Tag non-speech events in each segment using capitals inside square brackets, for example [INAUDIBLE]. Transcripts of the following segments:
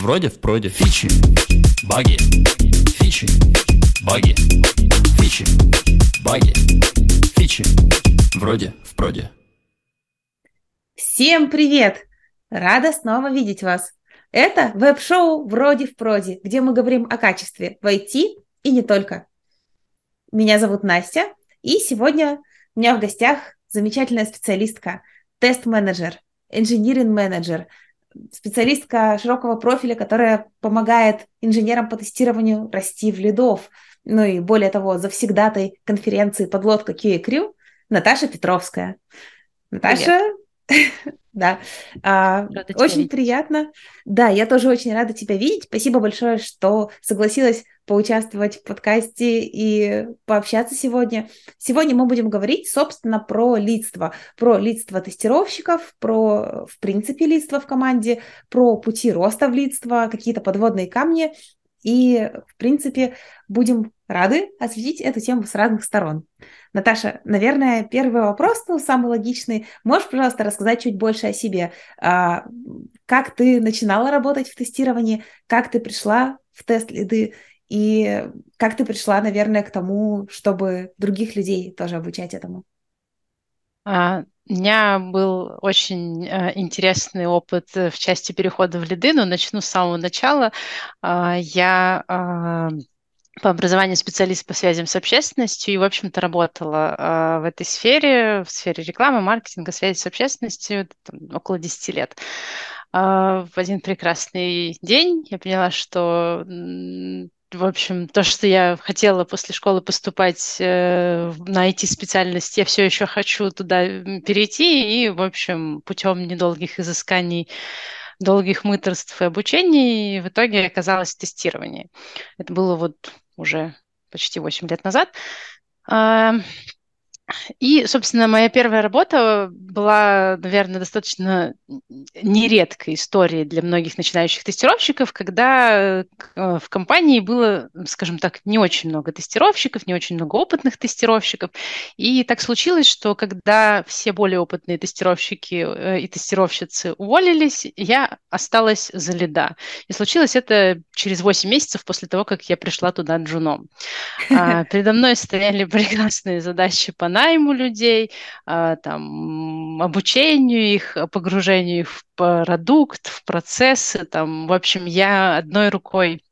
Вроде в проде. Фичи, баги, фичи, баги, фичи, баги, фичи. Вроде в проде. Всем привет! Рада снова видеть вас. Это веб-шоу «Вроде в проде», где мы говорим о качестве в IT и не только. Меня зовут Настя, и сегодня у меня в гостях замечательная специалистка, тест-менеджер, инжиниринг-менеджер, специалистка широкого профиля, которая помогает инженерам по тестированию расти в лидов. Ну и более того, завсегдатой конференции «Подлодка QA Crew» Наташа Петровская. Наташа, Да, а, очень видеть. приятно. Да, я тоже очень рада тебя видеть. Спасибо большое, что согласилась поучаствовать в подкасте и пообщаться сегодня. Сегодня мы будем говорить, собственно, про лидство, про лидство тестировщиков, про, в принципе, лидство в команде, про пути роста в лидство, какие-то подводные камни. И, в принципе, будем рады осветить эту тему с разных сторон. Наташа, наверное, первый вопрос, ну, самый логичный. Можешь, пожалуйста, рассказать чуть больше о себе? А, как ты начинала работать в тестировании? Как ты пришла в тест-лиды? И как ты пришла, наверное, к тому, чтобы других людей тоже обучать этому? А, у меня был очень э, интересный опыт в части перехода в лиды, но начну с самого начала. Э, я э, по образованию специалист по связям с общественностью и, в общем-то, работала э, в этой сфере, в сфере рекламы, маркетинга, связи с общественностью там, около 10 лет. Э, в один прекрасный день я поняла, что в общем, то, что я хотела после школы поступать э, на IT-специальность, я все еще хочу туда перейти, и, в общем, путем недолгих изысканий долгих мыторств и обучений в итоге оказалось тестирование. Это было вот уже почти 8 лет назад. И, собственно, моя первая работа была, наверное, достаточно нередкой историей для многих начинающих тестировщиков, когда э, в компании было, скажем так, не очень много тестировщиков, не очень много опытных тестировщиков. И так случилось, что когда все более опытные тестировщики э, и тестировщицы уволились, я осталась за лида. И случилось это через 8 месяцев после того, как я пришла туда джуном. А, передо мной стояли [LAUGHS] прекрасные задачи по найму людей, а, там, обучению их, погружению их в продукт, в процессы. Там, в общем, я одной рукой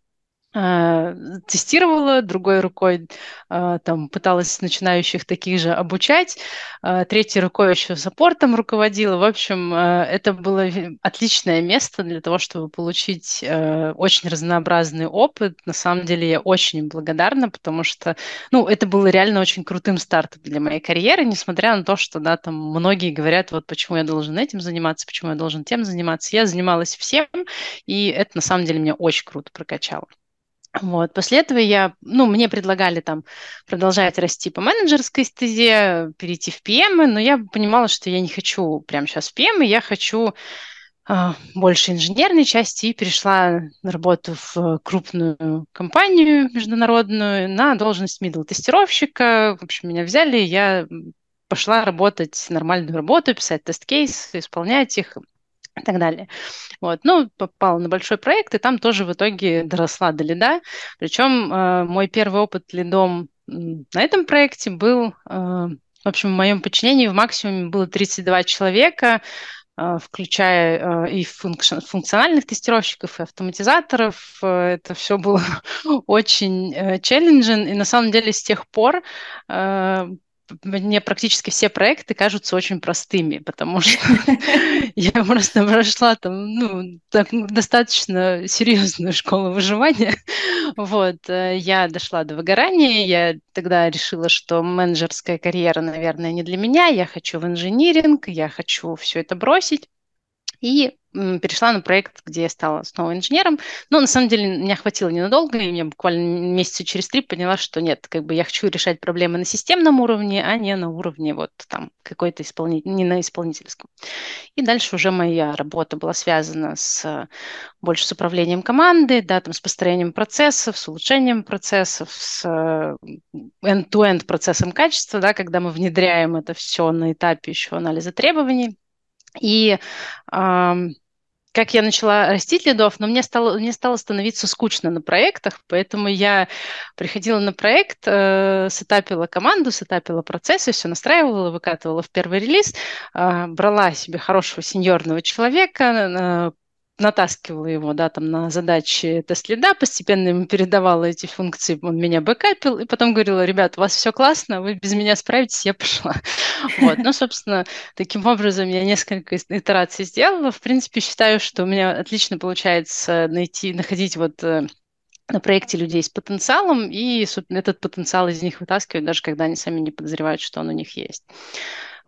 тестировала, другой рукой а, там пыталась начинающих таких же обучать, а, третьей рукой еще саппортом руководила. В общем, это было отличное место для того, чтобы получить очень разнообразный опыт. На самом деле я очень благодарна, потому что, ну, это было реально очень крутым стартом для моей карьеры, несмотря на то, что, да, там многие говорят, вот почему я должен этим заниматься, почему я должен тем заниматься. Я занималась всем, и это на самом деле меня очень круто прокачало. Вот. После этого я, ну, мне предлагали там продолжать расти по менеджерской стезе, перейти в PM, но я понимала, что я не хочу прямо сейчас в PM, я хочу э, больше инженерной части и перешла на работу в крупную компанию международную на должность middle тестировщика. В общем, меня взяли, я пошла работать нормальную работу, писать тест-кейсы, исполнять их, и так далее. Вот. Ну, попала на большой проект, и там тоже в итоге доросла до лида. Причем э, мой первый опыт лидом на этом проекте был, э, в общем, в моем подчинении в максимуме было 32 человека, э, включая э, и функци- функциональных тестировщиков, и автоматизаторов. Э, это все было [LAUGHS] очень э, и на самом деле с тех пор мне практически все проекты кажутся очень простыми, потому что [LAUGHS] я просто прошла там, ну, так, достаточно серьезную школу выживания. Вот, э, я дошла до выгорания, я тогда решила, что менеджерская карьера, наверное, не для меня, я хочу в инжиниринг, я хочу все это бросить. И перешла на проект, где я стала снова инженером. Но на самом деле меня хватило ненадолго, и я буквально месяца через три поняла, что нет, как бы я хочу решать проблемы на системном уровне, а не на уровне вот там какой-то исполнитель, не на исполнительском. И дальше уже моя работа была связана с больше с управлением команды, да, там с построением процессов, с улучшением процессов, с end-to-end процессом качества, да, когда мы внедряем это все на этапе еще анализа требований. И как я начала растить лидов, но мне стало, мне стало становиться скучно на проектах, поэтому я приходила на проект, э, сетапила команду, сетапила процессы, все настраивала, выкатывала в первый релиз, э, брала себе хорошего сеньорного человека, э, натаскивала его, да, там на задачи тест-лида, постепенно ему передавала эти функции, он меня бэкапил, и потом говорила, ребят, у вас все классно, вы без меня справитесь, я пошла. [LAUGHS] Вот, ну, собственно, таким образом я несколько итераций сделала. В принципе, считаю, что у меня отлично получается найти, находить вот э, на проекте людей с потенциалом и этот потенциал из них вытаскивать, даже когда они сами не подозревают, что он у них есть.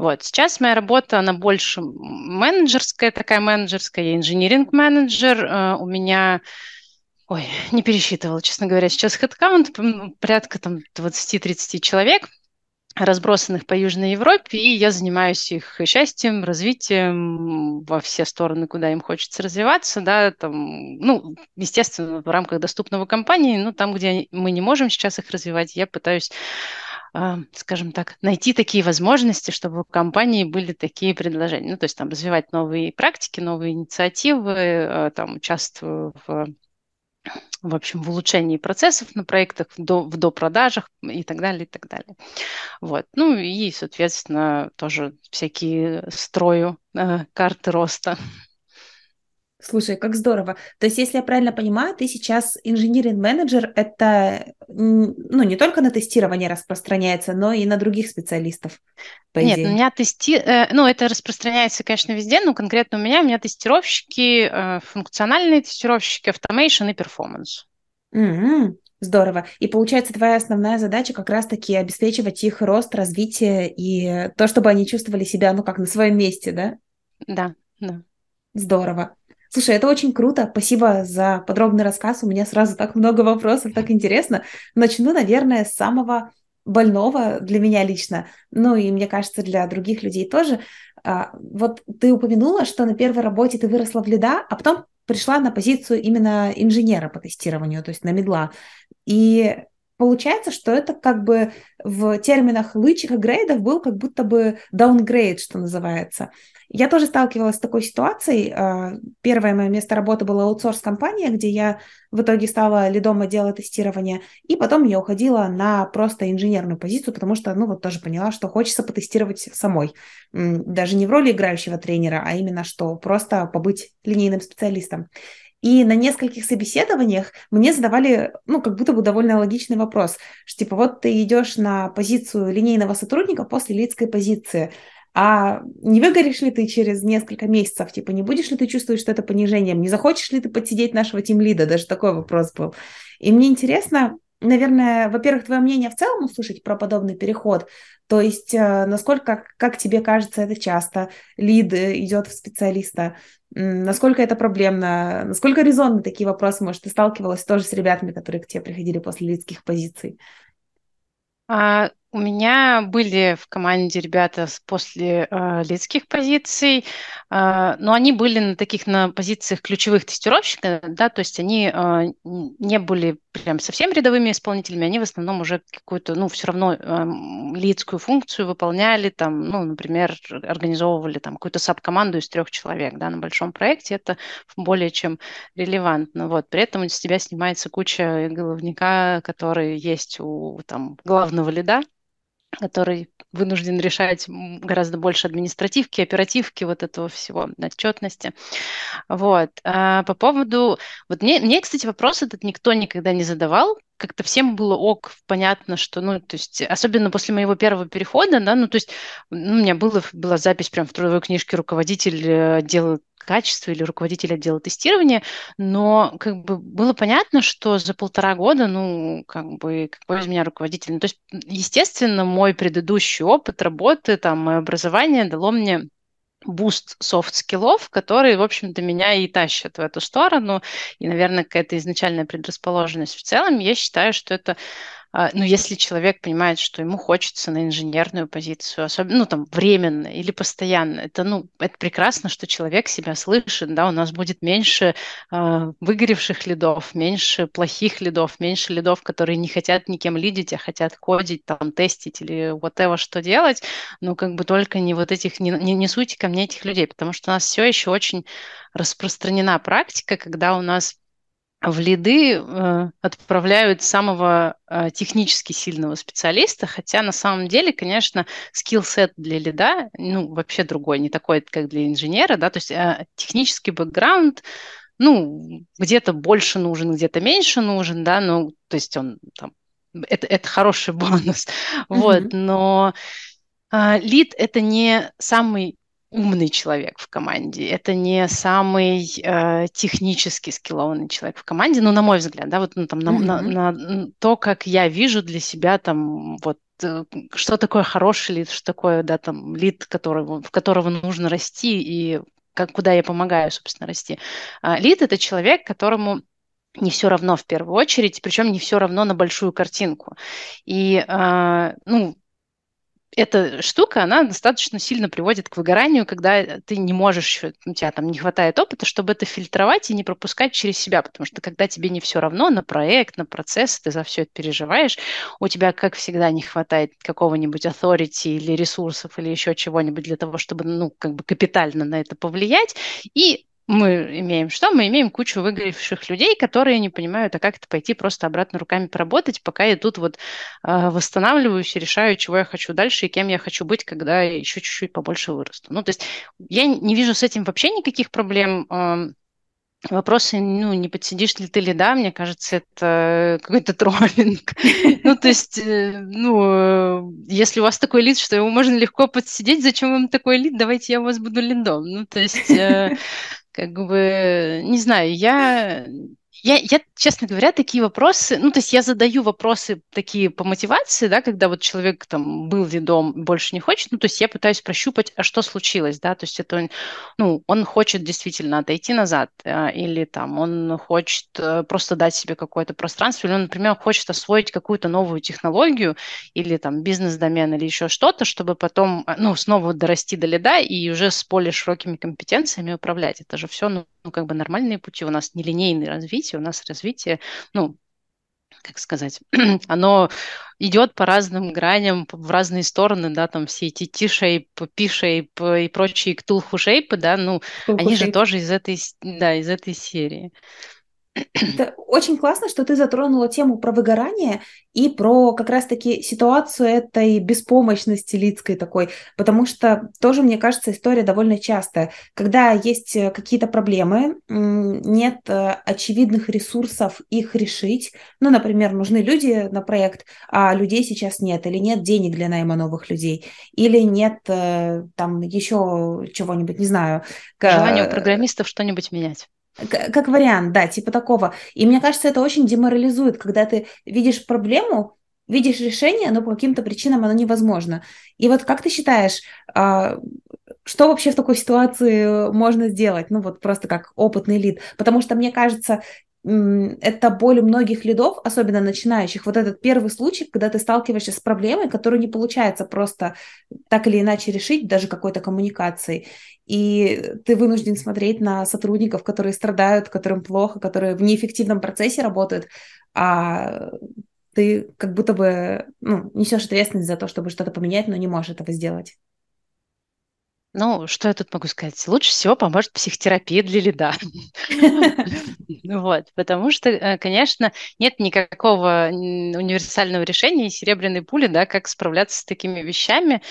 Вот. Сейчас моя работа, она больше менеджерская, такая менеджерская, я инжиниринг-менеджер, э, у меня Ой, [LAUGHS] не пересчитывала, честно говоря. Сейчас хедкаунт порядка там 20-30 человек, разбросанных по Южной Европе, и я занимаюсь их счастьем, развитием во все стороны, куда им хочется развиваться, да, там, ну, естественно, в рамках доступного компании, ну, там, где мы не можем сейчас их развивать, я пытаюсь скажем так, найти такие возможности, чтобы у компании были такие предложения. Ну, то есть там развивать новые практики, новые инициативы, а, там участвую в в общем, в улучшении процессов на проектах, в, до, в допродажах и так далее, и так далее. Вот. Ну и, соответственно, тоже всякие строю э, карты роста. Слушай, как здорово. То есть, если я правильно понимаю, ты сейчас инженеринг-менеджер, это ну, не только на тестирование распространяется, но и на других специалистов. По Нет, идее. у меня тести... Э, ну, это распространяется, конечно, везде, но конкретно у меня, у меня тестировщики, э, функциональные тестировщики, автомейшн и перформанс. Mm-hmm. Здорово. И получается, твоя основная задача как раз-таки обеспечивать их рост, развитие и то, чтобы они чувствовали себя, ну, как на своем месте, да? Да, да. Здорово. Слушай, это очень круто. Спасибо за подробный рассказ. У меня сразу так много вопросов, так интересно. Начну, наверное, с самого больного для меня лично, ну и мне кажется, для других людей тоже. А, вот ты упомянула, что на первой работе ты выросла в лида, а потом пришла на позицию именно инженера по тестированию, то есть на медла. И получается, что это как бы в терминах лычих и грейдов был как будто бы даунгрейд, что называется. Я тоже сталкивалась с такой ситуацией. А, первое мое место работы было аутсорс-компания, где я в итоге стала лидом отдела тестирования, и потом я уходила на просто инженерную позицию, потому что, ну, вот тоже поняла, что хочется потестировать самой. Даже не в роли играющего тренера, а именно что просто побыть линейным специалистом. И на нескольких собеседованиях мне задавали, ну, как будто бы довольно логичный вопрос, что типа вот ты идешь на позицию линейного сотрудника после лидской позиции, а не выгоришь ли ты через несколько месяцев? Типа, не будешь ли ты чувствовать, что это понижением? Не захочешь ли ты подсидеть нашего тимлида? Даже такой вопрос был. И мне интересно, наверное, во-первых, твое мнение в целом услышать про подобный переход. То есть, э, насколько, как тебе кажется, это часто лид идет в специалиста? Насколько это проблемно? Насколько резонны такие вопросы? Может, ты сталкивалась тоже с ребятами, которые к тебе приходили после лидских позиций? А, у меня были в команде ребята после э, лидских позиций, э, но они были на таких на позициях ключевых тестировщиков, да, то есть они э, не были прям совсем рядовыми исполнителями, они в основном уже какую-то, ну, все равно э, лидскую функцию выполняли, там, ну, например, организовывали там какую-то саб-команду из трех человек, да, на большом проекте, это более чем релевантно, вот, при этом с тебя снимается куча головника, который есть у там главного лида, который вынужден решать гораздо больше административки, оперативки, вот этого всего, отчетности. Вот. А по поводу... Вот мне, мне, кстати, вопрос этот никто никогда не задавал, как-то всем было ок, понятно, что, ну, то есть, особенно после моего первого перехода, да, ну, то есть, ну, у меня было, была запись прям в трудовой книжке руководитель э, отдела качества или руководитель отдела тестирования, но как бы было понятно, что за полтора года, ну, как бы, какой из меня руководитель. Ну, то есть, естественно, мой предыдущий опыт работы, там, мое образование дало мне boost soft skill ов, которые, в общем-то, меня и тащат в эту сторону. И, наверное, какая-то изначальная предрасположенность в целом. Я считаю, что это ну, если человек понимает, что ему хочется на инженерную позицию, особенно, ну, там, временно или постоянно, это, ну, это прекрасно, что человек себя слышит, да, у нас будет меньше э, выгоревших лидов, меньше плохих лидов, меньше лидов, которые не хотят никем лидить, а хотят кодить, там, тестить или whatever, что делать, ну, как бы только не вот этих, не, не, не суть ко мне этих людей, потому что у нас все еще очень распространена практика, когда у нас в лиды э, отправляют самого э, технически сильного специалиста, хотя на самом деле, конечно, скилл-сет для лида, ну, вообще другой, не такой, как для инженера, да, то есть э, технический бэкграунд, ну, где-то больше нужен, где-то меньше нужен, да, ну, то есть он там, это, это хороший [LAUGHS] бонус, mm-hmm. вот, но э, лид это не самый умный человек в команде, это не самый э, технически скиллованный человек в команде, ну, на мой взгляд, да, вот ну, там, на, mm-hmm. на, на то, как я вижу для себя там вот э, что такое хороший лид, что такое, да, там, лид, которого, в которого нужно расти и как, куда я помогаю, собственно, расти. А, лид – это человек, которому не все равно в первую очередь, причем не все равно на большую картинку. И, э, ну, эта штука, она достаточно сильно приводит к выгоранию, когда ты не можешь, у тебя там не хватает опыта, чтобы это фильтровать и не пропускать через себя, потому что когда тебе не все равно на проект, на процесс, ты за все это переживаешь, у тебя, как всегда, не хватает какого-нибудь authority или ресурсов или еще чего-нибудь для того, чтобы, ну, как бы капитально на это повлиять, и мы имеем что? Мы имеем кучу выгоревших людей, которые не понимают, а как это пойти просто обратно руками поработать, пока я тут вот э, восстанавливаюсь и решаю, чего я хочу дальше и кем я хочу быть, когда еще чуть-чуть побольше вырасту. Ну, то есть я не вижу с этим вообще никаких проблем. Э, Вопросы, ну, не подсидишь ли ты ли, да, мне кажется, это какой-то троллинг. [LAUGHS] Ну, то есть, э, ну, если у вас такой лид, что его можно легко подсидеть, зачем вам такой лид, давайте я у вас буду лидом. Ну, то есть, э, как бы, не знаю, я я, я, честно говоря, такие вопросы, ну, то есть я задаю вопросы такие по мотивации, да, когда вот человек там был ведом, больше не хочет, ну, то есть я пытаюсь прощупать, а что случилось, да, то есть это, ну, он хочет действительно отойти назад, э, или там он хочет э, просто дать себе какое-то пространство, или он, например, хочет освоить какую-то новую технологию, или там бизнес-домен, или еще что-то, чтобы потом, э, ну, снова дорасти до лида и уже с более широкими компетенциями управлять. Это же все, ну, ну, как бы нормальные пути, у нас нелинейное развитие, у нас развитие, ну, как сказать, [CLEARS THROAT] оно идет по разным граням, в разные стороны, да, там все эти T-shape, P-shape и прочие ктулху шейпы, да, ну, они же тоже из этой, да, из этой серии. Это очень классно, что ты затронула тему про выгорание и про как раз-таки ситуацию этой беспомощности лицкой такой, потому что тоже, мне кажется, история довольно частая. Когда есть э, какие-то проблемы, нет э, очевидных ресурсов их решить, ну, например, нужны люди на проект, а людей сейчас нет, или нет денег для найма новых людей, или нет э, там еще чего-нибудь, не знаю. Желание у программистов что-нибудь менять. Как вариант, да, типа такого. И мне кажется, это очень деморализует, когда ты видишь проблему, видишь решение, но по каким-то причинам оно невозможно. И вот как ты считаешь, а, что вообще в такой ситуации можно сделать? Ну вот просто как опытный лид. Потому что мне кажется, это боль у многих лидов, особенно начинающих. Вот этот первый случай, когда ты сталкиваешься с проблемой, которую не получается просто так или иначе решить, даже какой-то коммуникацией. И ты вынужден смотреть на сотрудников, которые страдают, которым плохо, которые в неэффективном процессе работают, а ты как будто бы ну, несешь ответственность за то, чтобы что-то поменять, но не можешь этого сделать. Ну, что я тут могу сказать? Лучше всего поможет психотерапия для лида. [LAUGHS] [LAUGHS] Вот, потому что, э, конечно, нет никакого универсального решения серебряной пули, да, как справляться с такими вещами.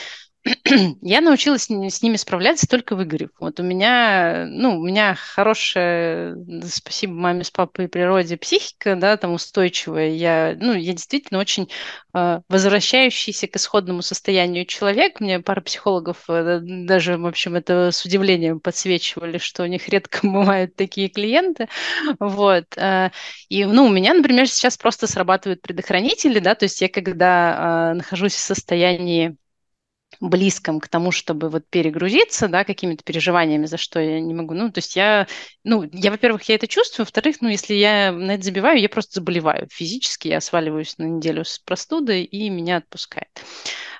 [CLEARS THROAT] я научилась с ними справляться только выгорев. Вот у меня, ну, у меня хорошая, спасибо маме с папой и природе, психика, да, там устойчивая. Я, ну, я действительно очень э, возвращающийся к исходному состоянию человек. Мне пара психологов э, даже, в общем, это с удивлением подсвечивали, что у них редко [LAUGHS] бывают такие клиенты. Вот. Э, и, ну, у меня, например, сейчас просто срабатывают предохранители, да, то есть я когда э, нахожусь в состоянии близком к тому, чтобы вот перегрузиться, да, какими-то переживаниями, за что я не могу. Ну, то есть я, ну, я, во-первых, я это чувствую, во-вторых, ну, если я на это забиваю, я просто заболеваю физически, я сваливаюсь на неделю с простудой, и меня отпускает.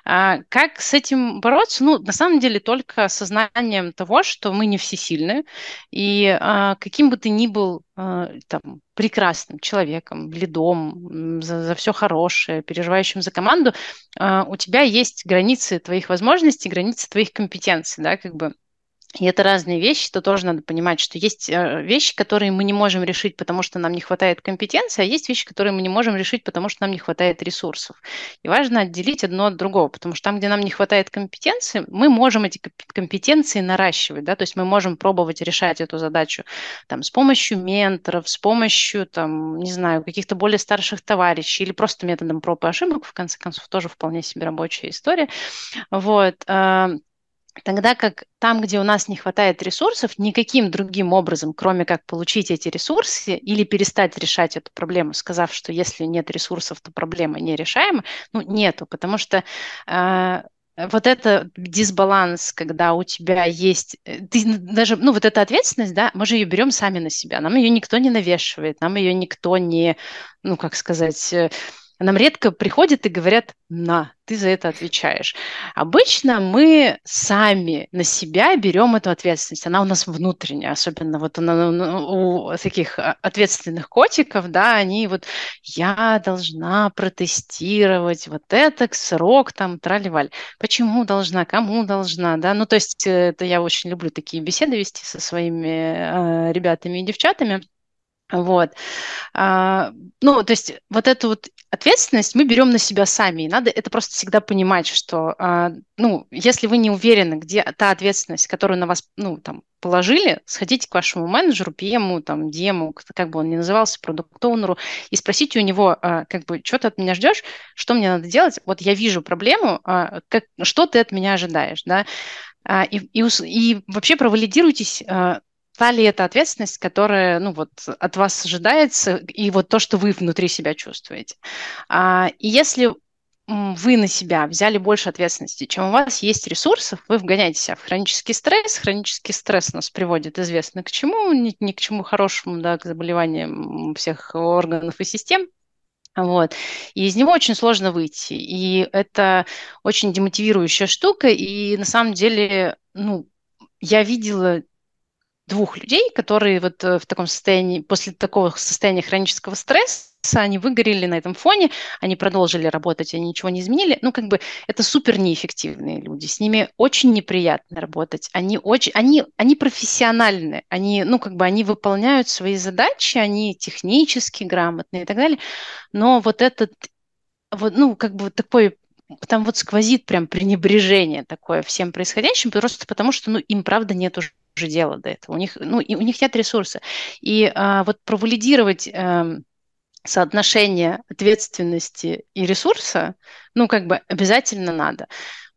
А как с этим бороться? Ну, на самом деле, только осознанием того, что мы не всесильны, и а, каким бы ты ни был а, там, прекрасным человеком, лидом, за, за все хорошее, переживающим за команду, у тебя есть границы твоих возможностей, границы твоих компетенций, да, как бы и это разные вещи, то тоже надо понимать, что есть э, вещи, которые мы не можем решить, потому что нам не хватает компетенции, а есть вещи, которые мы не можем решить, потому что нам не хватает ресурсов. И важно отделить одно от другого, потому что там, где нам не хватает компетенции, мы можем эти компетенции наращивать, да, то есть мы можем пробовать решать эту задачу там, с помощью менторов, с помощью, там, не знаю, каких-то более старших товарищей или просто методом проб и ошибок, в конце концов, тоже вполне себе рабочая история. Вот. Тогда как там, где у нас не хватает ресурсов, никаким другим образом, кроме как получить эти ресурсы или перестать решать эту проблему, сказав, что если нет ресурсов, то проблема нерешаема, ну, нету, потому что э, вот это дисбаланс, когда у тебя есть, э, ты даже, ну, вот эта ответственность, да, мы же ее берем сами на себя, нам ее никто не навешивает, нам ее никто не, ну, как сказать, э, нам редко приходят и говорят, на, ты за это отвечаешь. Обычно мы сами на себя берем эту ответственность. Она у нас внутренняя, особенно вот она, у таких а, ответственных котиков, да, они вот, я должна протестировать вот это, срок там, траливаль. Почему должна, кому должна, да, ну, то есть э, это я очень люблю такие беседы вести со своими э, ребятами и девчатами, вот. А, ну, то есть вот эту вот ответственность мы берем на себя сами. И надо это просто всегда понимать, что, а, ну, если вы не уверены, где та ответственность, которую на вас, ну, там, положили, сходите к вашему менеджеру, PM, там, DM, как бы он ни назывался, продукт-оунеру, и спросите у него, а, как бы, что ты от меня ждешь, что мне надо делать, вот я вижу проблему, а, как, что ты от меня ожидаешь, да, и, и, и вообще провалидируйтесь, та ли это ответственность, которая, ну, вот от вас ожидается, и вот то, что вы внутри себя чувствуете. А, и если вы на себя взяли больше ответственности, чем у вас есть ресурсов, вы вгоняете себя в хронический стресс. Хронический стресс нас приводит известно к чему, ни, ни к чему хорошему, да, к заболеваниям всех органов и систем. Вот. И из него очень сложно выйти. И это очень демотивирующая штука. И на самом деле, ну, я видела двух людей, которые вот э, в таком состоянии, после такого состояния хронического стресса, они выгорели на этом фоне, они продолжили работать, они ничего не изменили. Ну, как бы это супер неэффективные люди, с ними очень неприятно работать. Они очень, они, они профессиональны, они, ну, как бы они выполняют свои задачи, они технически грамотные и так далее. Но вот этот, вот, ну, как бы такой там вот сквозит прям пренебрежение такое всем происходящим, просто потому что, ну, им правда нет уже уже дело до этого. У них, ну, и у них нет ресурса. И а, вот провалидировать а, соотношение ответственности и ресурса, ну, как бы обязательно надо.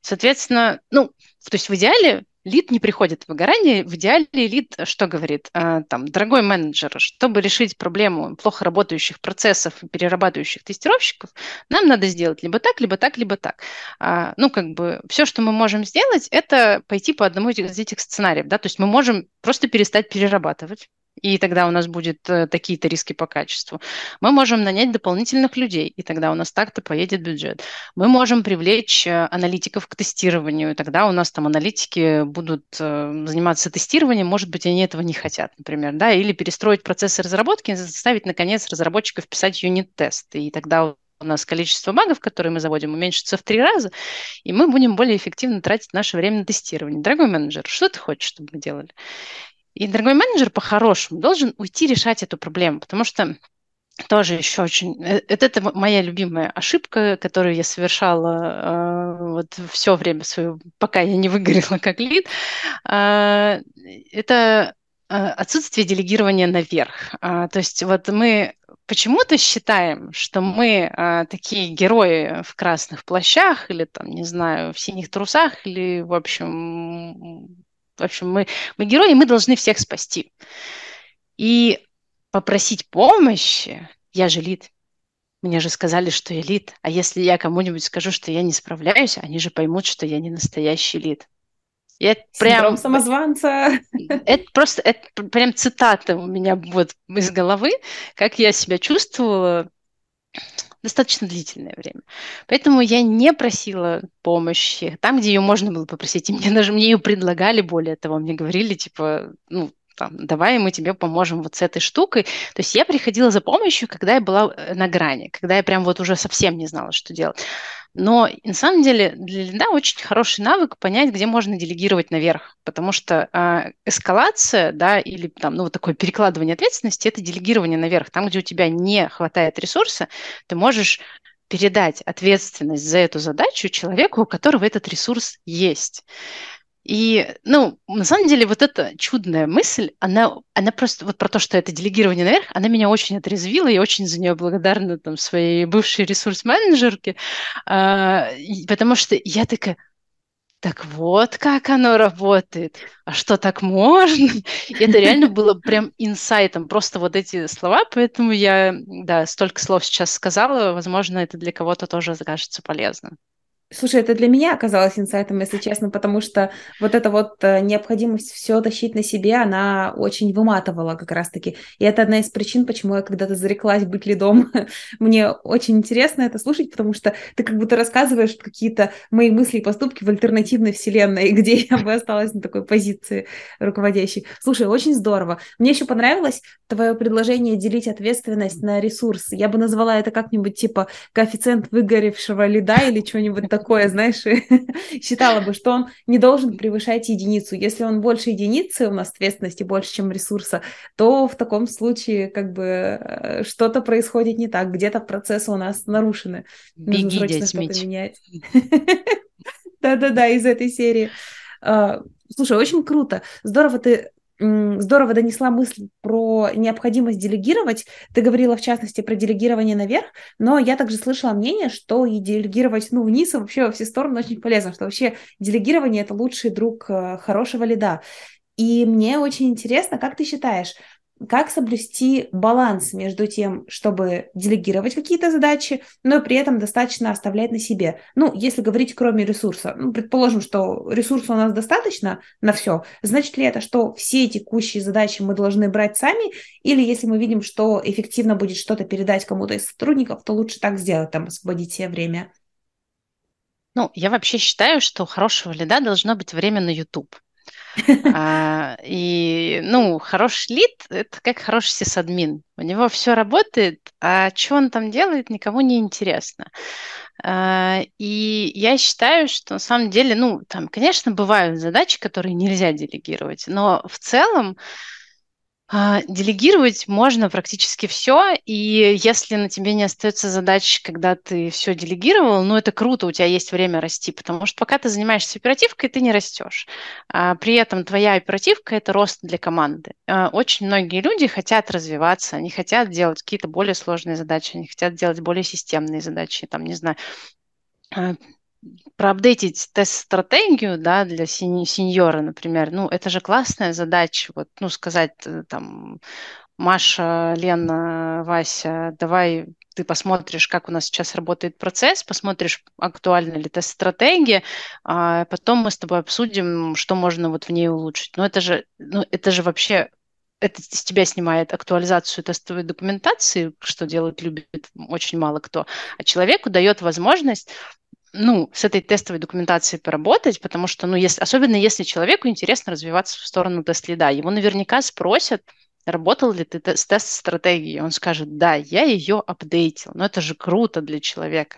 Соответственно, ну, то есть в идеале лид не приходит в выгорание. В идеале лид что говорит? А, там, дорогой менеджер, чтобы решить проблему плохо работающих процессов и перерабатывающих тестировщиков, нам надо сделать либо так, либо так, либо так. А, ну, как бы все, что мы можем сделать, это пойти по одному из этих сценариев. Да? То есть мы можем просто перестать перерабатывать и тогда у нас будет э, такие-то риски по качеству. Мы можем нанять дополнительных людей, и тогда у нас так-то поедет бюджет. Мы можем привлечь э, аналитиков к тестированию, и тогда у нас там аналитики будут э, заниматься тестированием, может быть, они этого не хотят, например, да, или перестроить процессы разработки, заставить, наконец, разработчиков писать юнит-тест, и тогда у нас количество багов, которые мы заводим, уменьшится в три раза, и мы будем более эффективно тратить наше время на тестирование. Дорогой менеджер, что ты хочешь, чтобы мы делали? И дорогой менеджер по-хорошему должен уйти решать эту проблему, потому что тоже еще очень... Э, это, это моя любимая ошибка, которую я совершала э, вот все время свое, пока я не выгорела как лид. Э, это э, отсутствие делегирования наверх. Э, то есть вот мы почему-то считаем, что мы э, такие герои в красных плащах или там, не знаю, в синих трусах или, в общем, в общем, мы, мы герои, мы должны всех спасти. И попросить помощи, я же лид, мне же сказали, что я лид, а если я кому-нибудь скажу, что я не справляюсь, они же поймут, что я не настоящий лид. И это Синдром прям, самозванца. Это просто, это прям цитата у меня вот из головы, как я себя чувствовала достаточно длительное время. Поэтому я не просила помощи там, где ее можно было попросить. И мне даже мне ее предлагали, более того, мне говорили, типа, ну, там, давай мы тебе поможем вот с этой штукой. То есть я приходила за помощью, когда я была э, на грани, когда я прям вот уже совсем не знала, что делать. Но на самом деле для лида очень хороший навык понять, где можно делегировать наверх, потому что э, эскалация, да, или там, ну, вот такое перекладывание ответственности, это делегирование наверх. Там, где у тебя не хватает ресурса, ты можешь передать ответственность за эту задачу человеку, у которого этот ресурс есть. И, ну, на самом деле, вот эта чудная мысль, она, она просто вот про то, что это делегирование наверх, она меня очень отрезвила, я очень за нее благодарна там своей бывшей ресурс-менеджерке, а, потому что я такая, так вот как оно работает, а что так можно? И это реально [LAUGHS] было прям инсайтом, просто вот эти слова, поэтому я, да, столько слов сейчас сказала, возможно, это для кого-то тоже окажется полезно. Слушай, это для меня оказалось инсайтом, если честно, потому что вот эта вот э, необходимость все тащить на себе, она очень выматывала как раз-таки. И это одна из причин, почему я когда-то зареклась быть лидом. [LAUGHS] Мне очень интересно это слушать, потому что ты как будто рассказываешь какие-то мои мысли и поступки в альтернативной вселенной, [LAUGHS] где я бы осталась на такой позиции руководящей. Слушай, очень здорово. Мне еще понравилось твое предложение делить ответственность на ресурсы. Я бы назвала это как-нибудь типа коэффициент выгоревшего лида или что-нибудь такое такое, знаешь, [LAUGHS] считала бы, что он не должен превышать единицу. Если он больше единицы, у нас ответственности больше, чем ресурса, то в таком случае как бы э, что-то происходит не так, где-то процессы у нас нарушены. Беги, Нужно срочно менять. [LAUGHS] Да-да-да, из этой серии. А, слушай, очень круто. Здорово ты здорово донесла мысль про необходимость делегировать. Ты говорила, в частности, про делегирование наверх, но я также слышала мнение, что и делегировать ну, вниз и вообще во все стороны очень полезно, что вообще делегирование – это лучший друг э, хорошего лида. И мне очень интересно, как ты считаешь, как соблюсти баланс между тем, чтобы делегировать какие-то задачи, но при этом достаточно оставлять на себе. Ну, если говорить кроме ресурса, ну, предположим, что ресурса у нас достаточно на все, значит ли это, что все текущие задачи мы должны брать сами, или если мы видим, что эффективно будет что-то передать кому-то из сотрудников, то лучше так сделать, там, освободить себе время? Ну, я вообще считаю, что хорошего лида должно быть время на YouTube. А, и, ну, хороший лид – это как хороший сисадмин. У него все работает, а что он там делает, никому не интересно. А, и я считаю, что на самом деле, ну, там, конечно, бывают задачи, которые нельзя делегировать, но в целом делегировать можно практически все, и если на тебе не остается задач, когда ты все делегировал, ну это круто, у тебя есть время расти, потому что пока ты занимаешься оперативкой, ты не растешь. А при этом твоя оперативка – это рост для команды. А, очень многие люди хотят развиваться, они хотят делать какие-то более сложные задачи, они хотят делать более системные задачи, там, не знаю, а, проапдейтить тест-стратегию, да, для сеньора, например, ну, это же классная задача, вот, ну, сказать э, там, Маша, Лена, Вася, давай ты посмотришь, как у нас сейчас работает процесс, посмотришь, актуальна ли тест-стратегия, а потом мы с тобой обсудим, что можно вот в ней улучшить. Но это же, ну, это же вообще это с тебя снимает актуализацию тестовой документации, что делать любит очень мало кто, а человеку дает возможность ну, с этой тестовой документацией поработать, потому что, ну, если, особенно если человеку интересно развиваться в сторону тест-лида, его наверняка спросят, работал ли ты с тест-стратегией, он скажет, да, я ее апдейтил, но это же круто для человека.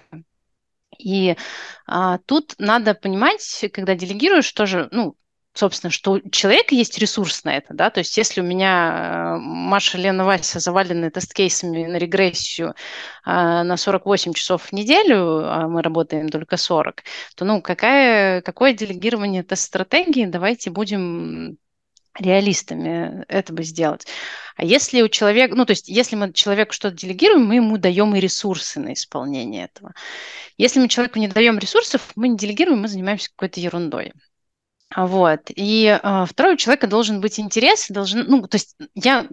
И а, тут надо понимать, когда делегируешь, тоже, ну, собственно, что у человека есть ресурс на это, да, то есть если у меня э, Маша, Лена, Вася завалены тест-кейсами на регрессию а, на 48 часов в неделю, а мы работаем только 40, то, ну, какая, какое делегирование тест-стратегии, давайте будем реалистами это бы сделать. А если у человека, ну, то есть, если мы человеку что-то делегируем, мы ему даем и ресурсы на исполнение этого. Если мы человеку не даем ресурсов, мы не делегируем, мы занимаемся какой-то ерундой. Вот. И э, второй у человека должен быть интерес, должен, ну, то есть я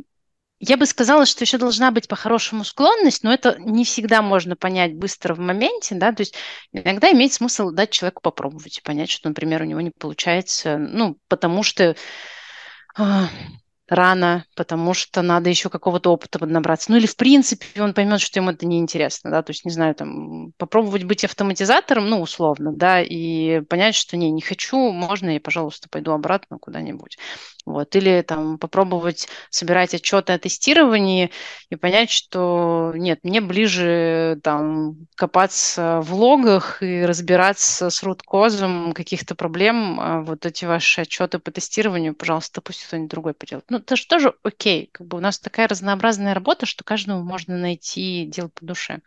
я бы сказала, что еще должна быть по-хорошему склонность, но это не всегда можно понять быстро в моменте, да, то есть иногда имеет смысл дать человеку попробовать и понять, что, например, у него не получается, ну, потому что а, рано, потому что надо еще какого-то опыта набраться. Ну или в принципе он поймет, что ему это неинтересно, да, то есть, не знаю, там, попробовать быть автоматизатором, ну, условно, да, и понять, что не, не хочу, можно я, пожалуйста, пойду обратно куда-нибудь. Вот. Или там попробовать собирать отчеты о тестировании и понять, что нет, мне ближе там копаться в логах и разбираться с руткозом каких-то проблем. А вот эти ваши отчеты по тестированию, пожалуйста, пусть кто-нибудь другой поделает. Ну, это же тоже окей. Как бы у нас такая разнообразная работа, что каждому можно найти дело по душе.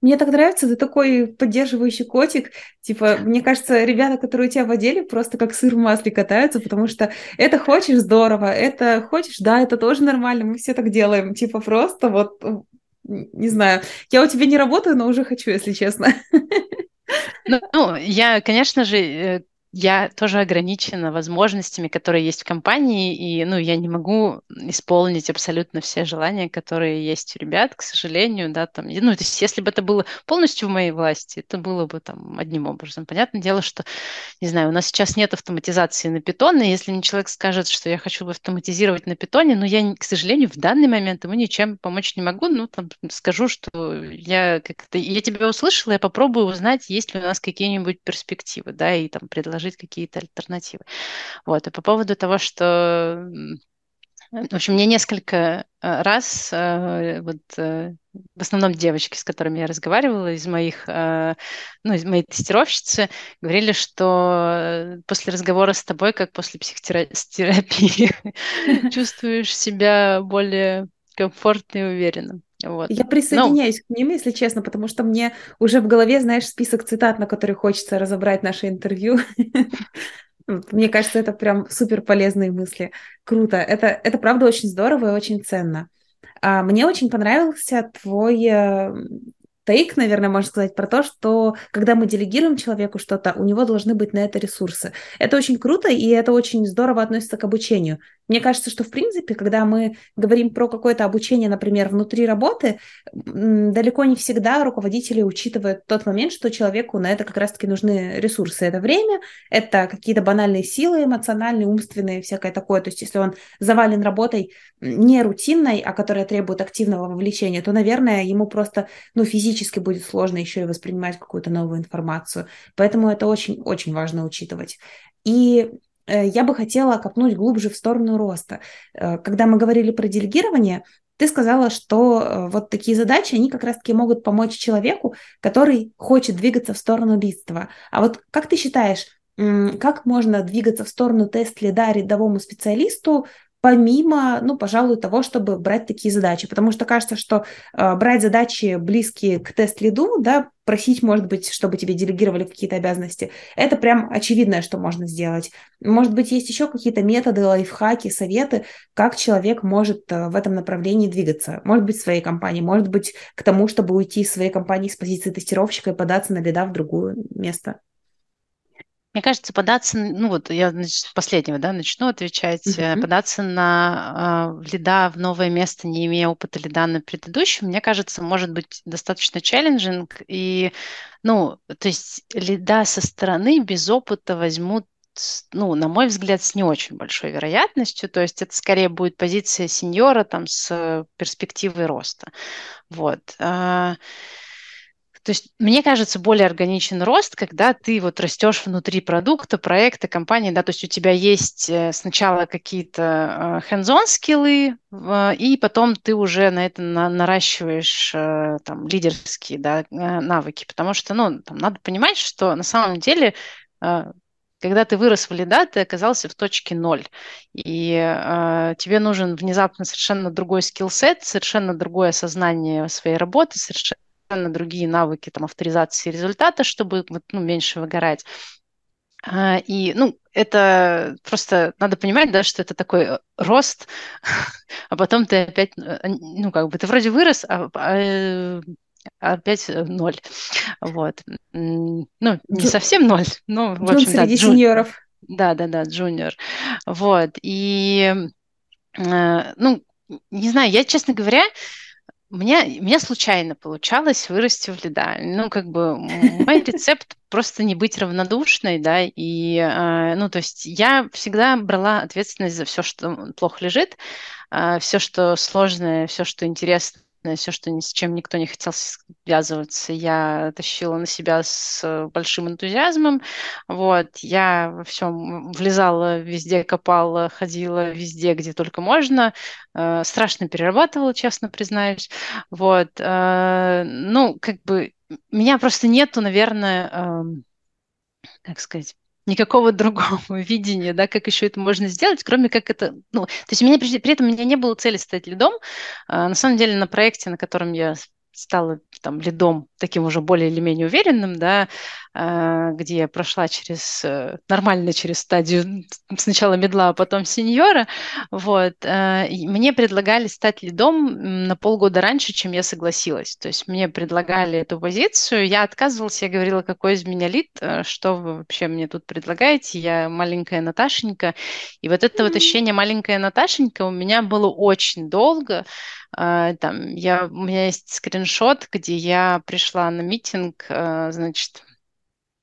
Мне так нравится, ты такой поддерживающий котик. Типа, мне кажется, ребята, которые у тебя в отделе, просто как сыр в масле катаются, потому что это хочешь здорово, это хочешь, да, это тоже нормально, мы все так делаем. Типа, просто вот, не знаю, я у тебя не работаю, но уже хочу, если честно. Ну, ну я, конечно же, э, я тоже ограничена возможностями, которые есть в компании, и ну, я не могу исполнить абсолютно все желания, которые есть у ребят, к сожалению, да, там, ну, то есть если бы это было полностью в моей власти, это было бы там одним образом. Понятное дело, что, не знаю, у нас сейчас нет автоматизации на питоне, если мне человек скажет, что я хочу автоматизировать на питоне, но я, к сожалению, в данный момент ему ничем помочь не могу, ну, там, скажу, что я как-то, я тебя услышала, я попробую узнать, есть ли у нас какие-нибудь перспективы, да, и там предложить предложить какие-то альтернативы. Вот. И по поводу того, что в общем, мне несколько э, раз э, вот э, в основном девочки, с которыми я разговаривала, из моих, ну, из моей тестировщицы, говорили, что после разговора с тобой, как после психотерапии, [LAUGHS] чувствуешь себя более комфортно и уверенно. Вот. Я присоединяюсь Но... к ним, если честно, потому что мне уже в голове, знаешь, список цитат, на которые хочется разобрать наше интервью. [LAUGHS] Мне кажется, это прям супер полезные мысли. Круто. Это, это правда очень здорово и очень ценно. А, мне очень понравился твой э, тейк, наверное, можно сказать, про то, что когда мы делегируем человеку что-то, у него должны быть на это ресурсы. Это очень круто, и это очень здорово относится к обучению. Мне кажется, что, в принципе, когда мы говорим про какое-то обучение, например, внутри работы, далеко не всегда руководители учитывают тот момент, что человеку на это как раз-таки нужны ресурсы. Это время, это какие-то банальные силы эмоциональные, умственные, всякое такое. То есть если он завален работой не рутинной, а которая требует активного вовлечения, то, наверное, ему просто ну, физически будет сложно еще и воспринимать какую-то новую информацию. Поэтому это очень-очень важно учитывать. И Э, я бы хотела копнуть глубже в сторону роста. Э, когда мы говорили про делегирование, ты сказала, что э, вот такие задачи, они как раз-таки могут помочь человеку, который хочет двигаться в сторону лидства. А вот как ты считаешь, как можно двигаться в сторону тест-лида рядовому специалисту помимо, ну, пожалуй, того, чтобы брать такие задачи. Потому что кажется, что э, брать задачи близкие к тест-лиду, да, просить, может быть, чтобы тебе делегировали какие-то обязанности, это прям очевидное, что можно сделать. Может быть, есть еще какие-то методы, лайфхаки, советы, как человек может э, в этом направлении двигаться. Может быть, в своей компании, может быть, к тому, чтобы уйти из своей компании с позиции тестировщика и податься на лида в другое место. Мне кажется, податься, ну вот я с последнего, да, начну отвечать, mm-hmm. податься на э, лида в новое место, не имея опыта лида на предыдущем, мне кажется, может быть достаточно челленджинг, и, ну, то есть лида со стороны без опыта возьмут ну, на мой взгляд, с не очень большой вероятностью. То есть это скорее будет позиция сеньора там с перспективой роста. Вот. То есть, мне кажется, более органичен рост, когда ты вот растешь внутри продукта, проекта, компании, да, то есть у тебя есть э, сначала какие-то э, hands-on скиллы, и потом ты уже на это наращиваешь э, там лидерские да, навыки, потому что, ну, там надо понимать, что на самом деле когда ты вырос в лида, ты оказался в точке ноль. И э, тебе нужен внезапно совершенно другой скилл-сет, совершенно другое осознание своей работы, совершенно другие навыки там, авторизации результата, чтобы вот, ну, меньше выгорать. А, и, ну, это просто надо понимать, да, что это такой э, рост, [LAUGHS] а потом ты опять, э, ну, как бы ты вроде вырос, а, а э, опять ноль. Вот. Ну, не совсем ноль, но, в общем, среди да, сеньоров. Да, да, да, джуниор. Вот. И, ну, не знаю, я, честно говоря, меня, меня случайно получалось вырасти в лида. Ну, как бы мой рецепт просто не быть равнодушной, да, и, э, ну, то есть я всегда брала ответственность за все, что плохо лежит, э, все, что сложное, все, что интересно, все, что ни с чем никто не хотел связываться, я тащила на себя с большим энтузиазмом. Вот, я во всем влезала везде, копала, ходила везде, где только можно. Э, страшно перерабатывала, честно признаюсь. Вот, э, ну, как бы меня просто нету, наверное, э, как сказать, никакого [LAUGHS] другого видения, да, как еще это можно сделать, кроме как это, ну, то есть у меня при, при этом у меня не было цели стать лидом. А, на самом деле на проекте, на котором я стала там лидом таким уже более или менее уверенным, да, а, где я прошла через э, нормально через стадию [LAUGHS] сначала медла, а потом сеньора, вот, э, мне предлагали стать лидом на полгода раньше, чем я согласилась. То есть мне предлагали эту позицию, я отказывалась, я говорила, какой из меня лид, э, что вы вообще мне тут предлагаете, я маленькая Наташенька, и вот это вот ощущение маленькая Наташенька у меня было очень долго, там, я, у меня есть скриншот, где я пришла на митинг, значит,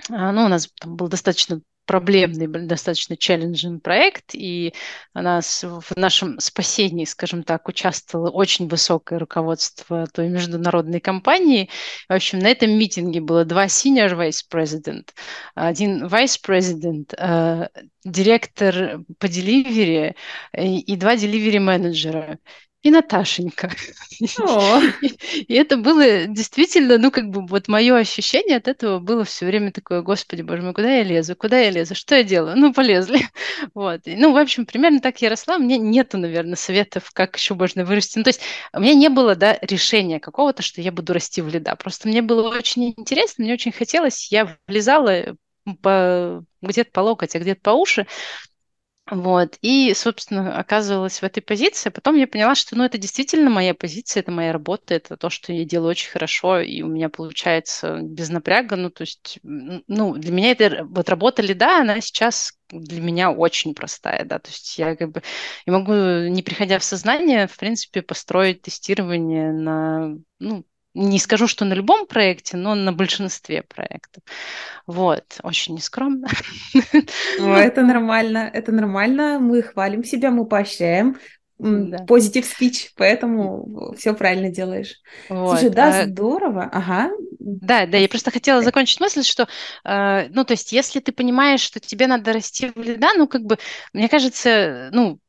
а, ну, у нас там был достаточно проблемный, достаточно челленджный проект, и у нас в нашем спасении, скажем так, участвовало очень высокое руководство той международной компании. В общем, на этом митинге было два senior vice president, один vice president, э, директор по деливери и два деливери менеджера и Наташенька. [LAUGHS] И, и это было действительно, ну, как бы вот мое ощущение от этого было все время такое, господи, боже мой, куда я лезу, куда я лезу, что я делаю? Ну, полезли. [LAUGHS] Вот. И, ну, в общем, примерно так я росла. У меня нету, наверное, советов, как еще можно вырасти. Ну, то есть у меня не было, да, решения какого-то, что я буду расти в лида. Просто мне было очень интересно, мне очень хотелось, я влезала по, где-то по локоть, а где-то по уши, вот, и, собственно, оказывалась в этой позиции. Потом я поняла, что, ну, это действительно моя позиция, это моя работа, это то, что я делаю очень хорошо, и у меня получается без напряга. Ну, то есть, ну, для меня это вот работа лида, она сейчас для меня очень простая, да, то есть я как бы, я могу, не приходя в сознание, в принципе, построить тестирование на, ну, не скажу, что на любом проекте, но на большинстве проектов. Вот, очень нескромно. [LAUGHS] это нормально, это нормально. Мы хвалим себя, мы поощряем. Позитив да. спич, поэтому [LAUGHS] все правильно делаешь. Вот. Слушай, да, а... здорово. Ага. Да, да, я просто хотела закончить мысль, что, э, ну, то есть, если ты понимаешь, что тебе надо расти в лида, ну, как бы, мне кажется, ну,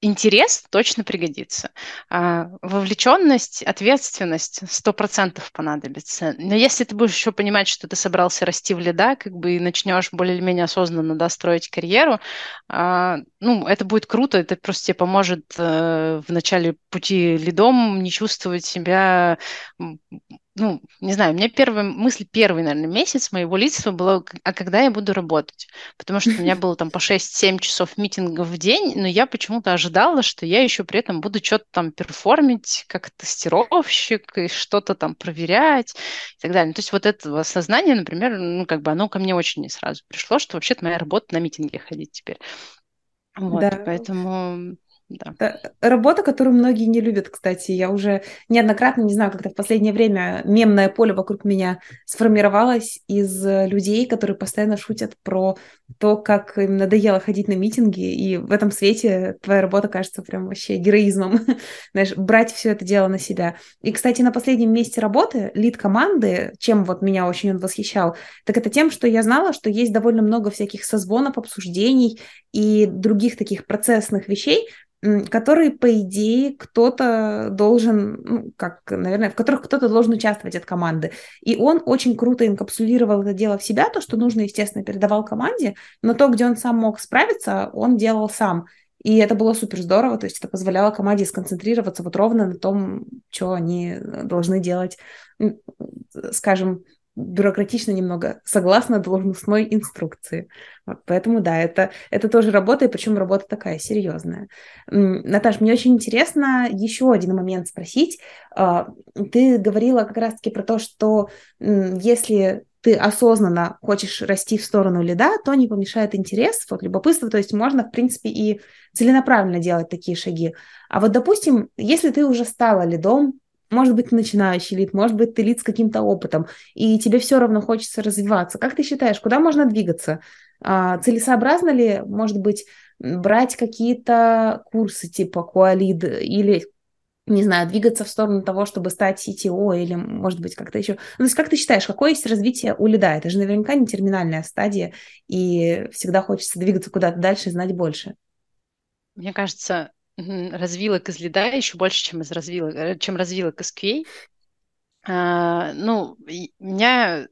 интерес точно пригодится. А, вовлеченность, ответственность сто процентов понадобится. Но если ты будешь еще понимать, что ты собрался расти в лида, как бы и начнешь более или менее осознанно да, строить карьеру, а, ну, это будет круто, это просто тебе поможет э, в начале пути лидом не чувствовать себя ну, не знаю, у меня первая мысль, первый, наверное, месяц моего лица была, а когда я буду работать? Потому что у меня [LAUGHS] было там по 6-7 часов митингов в день, но я почему-то ожидала, что я еще при этом буду что-то там перформить, как тестировщик, и что-то там проверять и так далее. То есть вот это осознание, например, ну, как бы оно ко мне очень не сразу пришло, что вообще-то моя работа на митинге ходить теперь. Вот, да. поэтому да. Работа, которую многие не любят, кстати. Я уже неоднократно, не знаю, как-то в последнее время мемное поле вокруг меня сформировалось из людей, которые постоянно шутят про то, как им надоело ходить на митинги, и в этом свете твоя работа кажется прям вообще героизмом, [LAUGHS] знаешь, брать все это дело на себя. И, кстати, на последнем месте работы лид команды, чем вот меня очень он восхищал, так это тем, что я знала, что есть довольно много всяких созвонов, обсуждений и других таких процессных вещей, которые, по идее, кто-то должен, ну, как, наверное, в которых кто-то должен участвовать от команды. И он очень круто инкапсулировал это дело в себя, то, что нужно, естественно, передавал команде, но то, где он сам мог справиться, он делал сам. И это было супер здорово, то есть это позволяло команде сконцентрироваться вот ровно на том, что они должны делать, скажем, бюрократично немного, согласно должностной инструкции. Вот, поэтому да, это, это тоже работа, и причем работа такая серьезная. Наташ, мне очень интересно еще один момент спросить. А, ты говорила как раз-таки про то, что если ты осознанно хочешь расти в сторону лида, то не помешает интерес, вот любопытство, то есть можно, в принципе, и целенаправленно делать такие шаги. А вот, допустим, если ты уже стала лидом, может быть, начинающий лид, может быть, ты лид с каким-то опытом, и тебе все равно хочется развиваться. Как ты считаешь, куда можно двигаться? А, целесообразно ли, может быть, брать какие-то курсы типа Коалид или не знаю, двигаться в сторону того, чтобы стать CTO или, может быть, как-то еще. Ну, то есть, как ты считаешь, какое есть развитие у лида? Это же наверняка не терминальная стадия, и всегда хочется двигаться куда-то дальше и знать больше. Мне кажется, развилок из лида еще больше, чем из развилок, э, чем развилок из QA. А, ну, меня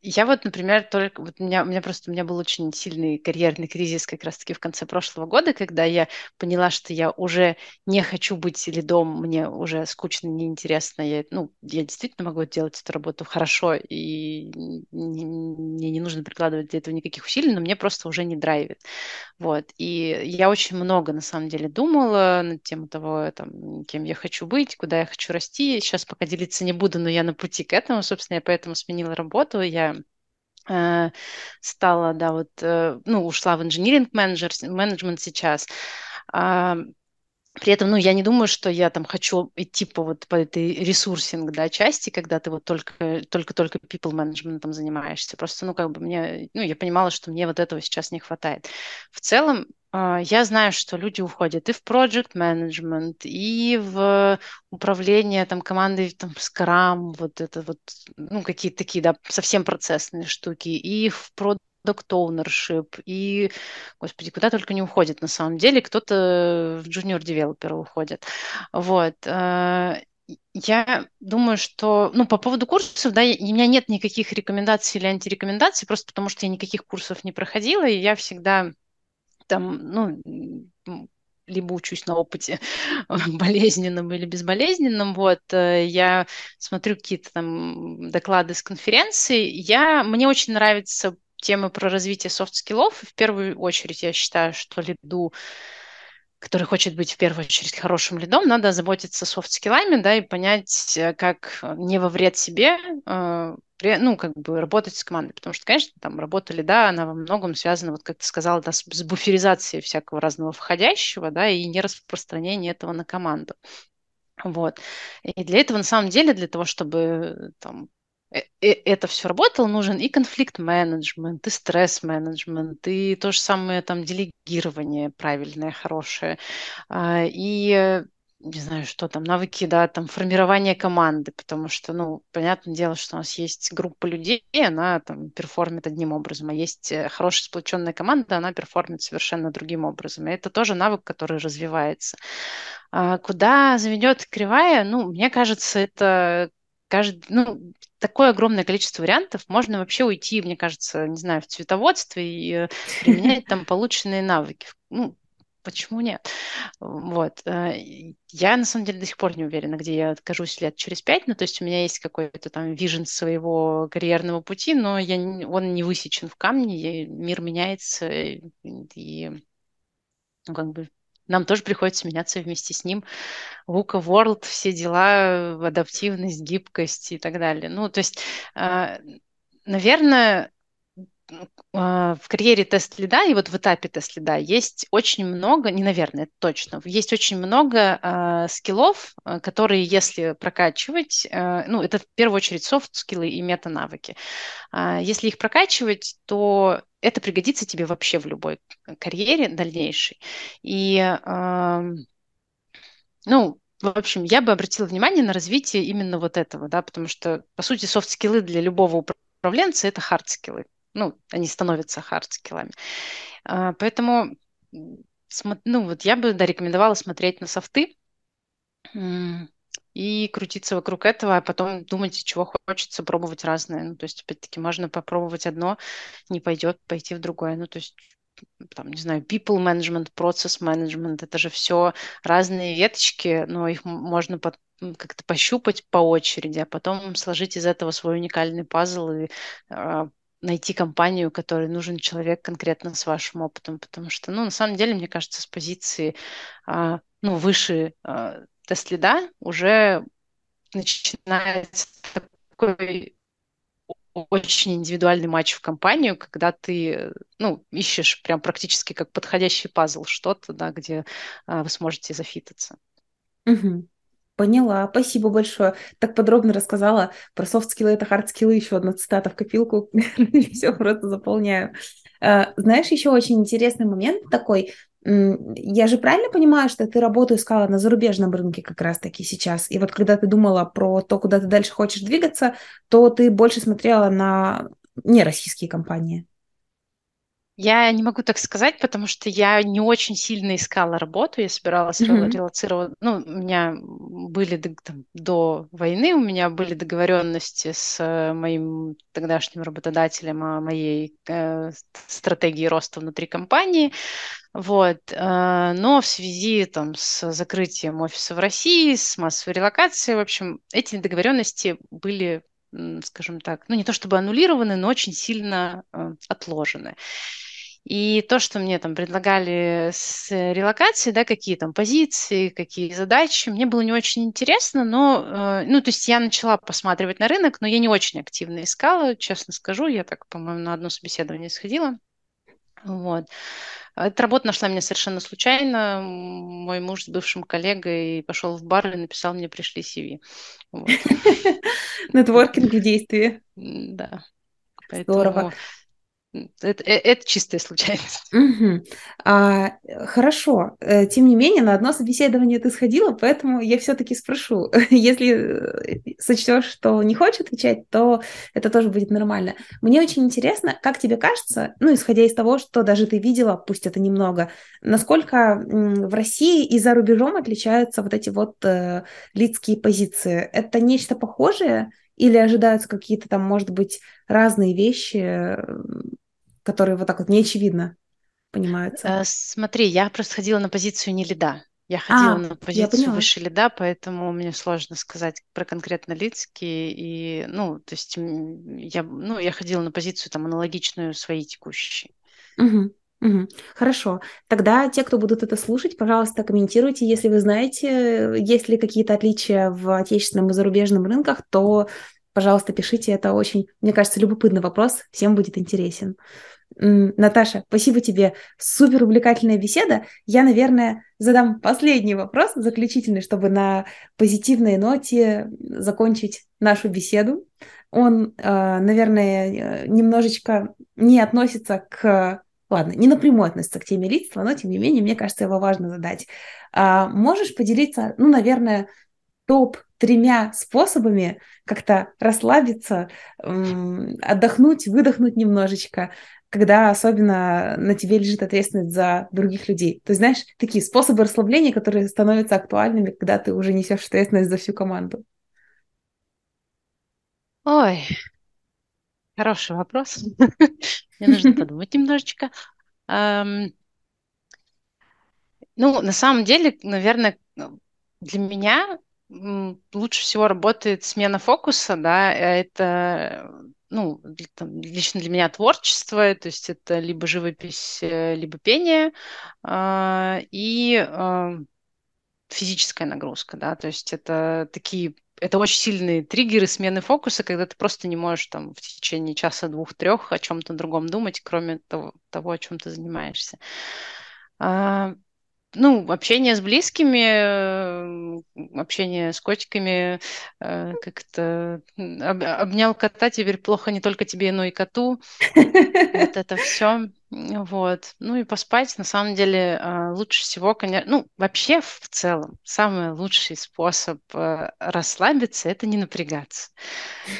я вот, например, только вот у меня, у меня просто у меня был очень сильный карьерный кризис как раз-таки в конце прошлого года, когда я поняла, что я уже не хочу быть лидом, мне уже скучно, неинтересно. Я, ну, я действительно могу делать эту работу хорошо, и мне не нужно прикладывать для этого никаких усилий, но мне просто уже не драйвит. Вот. И я очень много, на самом деле, думала на тему того, там, кем я хочу быть, куда я хочу расти. Сейчас пока делиться не буду, но я на пути к этому. Собственно, я поэтому сменила работу я э, стала, да, вот, э, ну, ушла в инжиниринг менеджмент сейчас. А, при этом, ну, я не думаю, что я там хочу идти по вот по этой ресурсинг, да, части, когда ты вот только, только-только people management занимаешься. Просто, ну, как бы мне, ну, я понимала, что мне вот этого сейчас не хватает. В целом, я знаю, что люди уходят и в project management, и в управление там командой там Scrum, вот это вот, ну, какие-то такие, да, совсем процессные штуки, и в product ownership, и, господи, куда только не уходит на самом деле, кто-то в junior developer уходит. Вот. А, я думаю, что, ну, по поводу курсов, да, у меня нет никаких рекомендаций или антирекомендаций, просто потому что я никаких курсов не проходила, и я всегда там, ну, либо учусь на опыте [LAUGHS] болезненном или безболезненном, вот, э, я смотрю какие-то там доклады с конференций, я, мне очень нравится тема про развитие софт-скиллов, в первую очередь я считаю, что лиду который хочет быть в первую очередь хорошим лидом, надо озаботиться софт-скиллами, да, и понять, э, как не во вред себе э, ну, как бы работать с командой, потому что, конечно, там работа лида, да, она во многом связана, вот как ты сказала, да, с, с буферизацией всякого разного входящего, да, и не распространение этого на команду. Вот. И для этого, на самом деле, для того, чтобы там, э, э, это все работало, нужен и конфликт-менеджмент, и стресс-менеджмент, и то же самое там делегирование правильное, хорошее, а, и не знаю, что там, навыки, да, там, формирование команды, потому что, ну, понятное дело, что у нас есть группа людей, и она там перформит одним образом, а есть э, хорошая сплоченная команда, она перформит совершенно другим образом. И это тоже навык, который развивается. А куда заведет кривая? Ну, мне кажется, это каждый, ну, такое огромное количество вариантов, можно вообще уйти, мне кажется, не знаю, в цветоводство и э, применять там полученные навыки. Ну, почему нет? Вот. Э, я, на самом деле, до сих пор не уверена, где я окажусь лет через пять. Ну, то есть у меня есть какой-то там вижен своего карьерного пути, но я, он не высечен в камне, мир меняется, и ну, как бы нам тоже приходится меняться вместе с ним. VUCA World, все дела, адаптивность, гибкость и так далее. Ну, то есть, э, наверное, а, в карьере тест-лида и вот в этапе тест-лида есть очень много, не наверное, точно, есть очень много э, скиллов, а, которые, если прокачивать, э, ну, это в первую очередь софт-скиллы и мета-навыки. Э, если их прокачивать, то это пригодится тебе вообще в любой карьере дальнейшей. И, э, ну, в общем, я бы обратила внимание на развитие именно вот этого, да, потому что, по сути, софт-скиллы для любого управленца – это хард-скиллы ну, они становятся хардскиллами. А, поэтому, ну, вот я бы, да, рекомендовала смотреть на софты и крутиться вокруг этого, а потом думать, чего хочется, пробовать разное. Ну, то есть, опять-таки, можно попробовать одно, не пойдет, пойти в другое. Ну, то есть, там, не знаю, people management, process management, это же все разные веточки, но их можно под, как-то пощупать по очереди, а потом сложить из этого свой уникальный пазл и а, найти компанию, которой нужен человек конкретно с вашим опытом, потому что, ну, на самом деле, мне кажется, с позиции, а, ну, выше а, тест-лида уже начинается такой очень индивидуальный матч в компанию, когда ты, ну, ищешь прям практически как подходящий пазл что-то, да, где а, вы сможете зафитаться. Угу. Поняла, спасибо большое. Так подробно рассказала про софт-скиллы, это хард-скиллы, еще одна цитата в копилку, [LAUGHS] все просто заполняю. А, знаешь, еще очень интересный момент такой, я же правильно понимаю, что ты работу искала на зарубежном рынке как раз-таки сейчас? И вот когда ты думала про то, куда ты дальше хочешь двигаться, то ты больше смотрела на нероссийские компании? Я не могу так сказать, потому что я не очень сильно искала работу, я собиралась mm-hmm. релацировать. Ну, у меня были там, до войны, у меня были договоренности с э, моим тогдашним работодателем о моей э, стратегии роста внутри компании. Вот. Э, но в связи там, с закрытием офиса в России, с массовой релокацией, в общем, эти договоренности были скажем так, ну не то чтобы аннулированы, но очень сильно э, отложены. И то, что мне там предлагали с релокацией, да, какие там позиции, какие задачи, мне было не очень интересно, но, э, ну, то есть я начала посматривать на рынок, но я не очень активно искала, честно скажу, я так, по-моему, на одно собеседование сходила. Вот. Эта работа нашла меня совершенно случайно. Мой муж с бывшим коллегой пошел в бар и написал мне «пришли CV». [LAUGHS] Нетворкинг в действии. Да. Здорово. Это, э, это чистая случайность. [LAUGHS] Угу. А, хорошо. Э, тем не менее, на одно собеседование ты сходила, поэтому я все-таки спрошу. [LAUGHS] Если э, сочтешь, что не хочешь отвечать, то это тоже будет нормально. Мне очень интересно, как тебе кажется, ну, исходя из того, что даже ты видела, пусть это немного, насколько в России и за рубежом отличаются вот эти вот э, лидские позиции. Это нечто похожее? Или ожидаются какие-то там, может быть, разные вещи, которые вот так вот неочевидно понимаются? Э, смотри, я просто ходила на позицию не лида. Я ходила а, на позицию выше лида, поэтому мне сложно сказать про конкретно лидские. И, ну, то есть я, ну, я ходила на позицию там аналогичную своей текущей. Угу. Угу. Хорошо. Тогда те, кто будут это слушать, пожалуйста, комментируйте. Если вы знаете, есть ли какие-то отличия в отечественном и зарубежном рынках, то, пожалуйста, пишите. Это очень, мне кажется, любопытный вопрос. Всем будет интересен. Наташа, спасибо тебе. Супер увлекательная беседа. Я, наверное, задам последний вопрос, заключительный, чтобы на позитивной ноте закончить нашу беседу. Он, а, наверное, э, немножечко не относится к... Ладно, не напрямую относится к теме лидства, но, тем не менее, мне кажется, его важно задать. А можешь поделиться, ну, наверное, топ тремя способами как-то расслабиться, отдохнуть, выдохнуть немножечко, когда особенно на тебе лежит ответственность за других людей. То есть, знаешь, такие способы расслабления, которые становятся актуальными, когда ты уже несешь ответственность за всю команду. Ой, хороший вопрос. [LAUGHS] Мне нужно подумать немножечко. Ну, на самом деле, наверное, для меня лучше всего работает смена фокуса, да, это ну, там, лично для меня творчество, то есть это либо живопись, э, либо пение, э, и э, физическая нагрузка, да, то есть это такие, это очень сильные триггеры смены фокуса, когда ты просто не можешь там в течение часа, двух, трех о чем-то другом думать, кроме того, того о чем ты занимаешься. Ну, общение с близкими, э, общение с котиками, э, как-то об, обнял кота, теперь плохо не только тебе, но и коту. Вот [LAUGHS] это все. Вот. Ну и поспать, на самом деле, э, лучше всего, конечно, ну, вообще в целом, самый лучший способ расслабиться – это не напрягаться.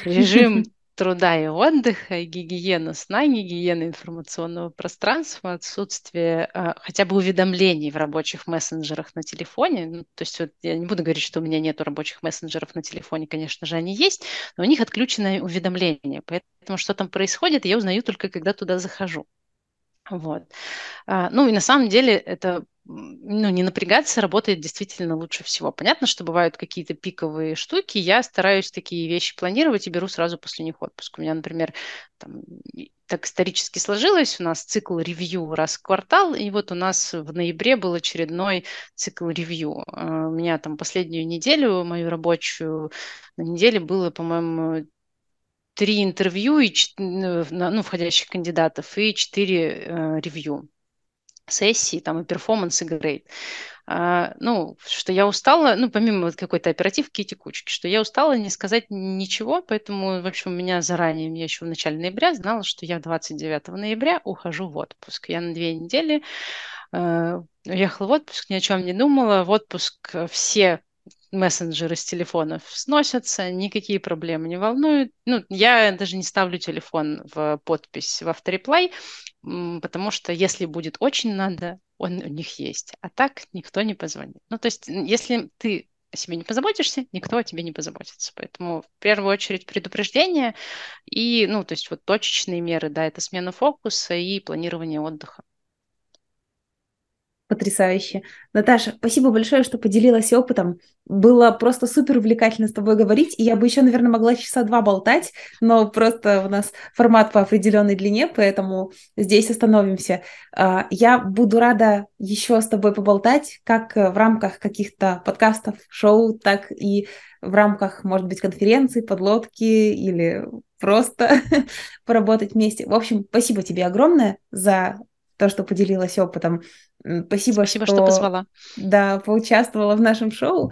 Режим труда и отдыха, гигиена сна, гигиена информационного пространства, отсутствие э, хотя бы уведомлений в рабочих мессенджерах на телефоне. Ну, то есть вот я не буду говорить, что у меня нет рабочих мессенджеров на телефоне, конечно же, они есть, но у них отключено уведомления. Поэтому что там происходит, я узнаю только, когда туда захожу. Вот. А, ну и на самом деле это ну, не напрягаться работает действительно лучше всего. Понятно, что бывают какие-то пиковые штуки, я стараюсь такие вещи планировать и беру сразу после них отпуск. У меня, например, там, так исторически сложилось, у нас цикл ревью раз в квартал, и вот у нас в ноябре был очередной цикл ревью. А, у меня там последнюю неделю, мою рабочую, на неделе было, по-моему, три интервью и, ну, входящих кандидатов и четыре э, ревью сессии, там и перформанс, и грейд. А, ну, что я устала, ну, помимо вот какой-то оперативки и текучки, что я устала не сказать ничего, поэтому, в общем, у меня заранее, я еще в начале ноября знала, что я 29 ноября ухожу в отпуск. Я на две недели э, уехала в отпуск, ни о чем не думала. В отпуск все мессенджеры с телефонов сносятся, никакие проблемы не волнуют. Ну, я даже не ставлю телефон в подпись в автореплай, потому что если будет очень надо, он у них есть. А так никто не позвонит. Ну, то есть, если ты о себе не позаботишься, никто о тебе не позаботится. Поэтому в первую очередь предупреждение и, ну, то есть вот точечные меры, да, это смена фокуса и планирование отдыха. Потрясающе. Наташа, спасибо большое, что поделилась опытом. Было просто супер увлекательно с тобой говорить, и я бы еще, наверное, могла часа два болтать, но просто у нас формат по определенной длине, поэтому здесь остановимся. А, я буду рада еще с тобой поболтать, как в рамках каких-то подкастов, шоу, так и в рамках, может быть, конференции, подлодки или просто [LAUGHS] поработать вместе. В общем, спасибо тебе огромное за то, что поделилась опытом. Спасибо, Спасибо что, что позвала. Да, поучаствовала в нашем шоу.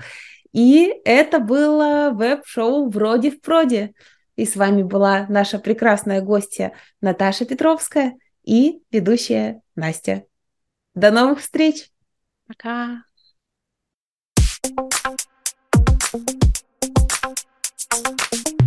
И это было веб-шоу «Вроде в проде». И с вами была наша прекрасная гостья Наташа Петровская и ведущая Настя. До новых встреч! Пока! Thank you.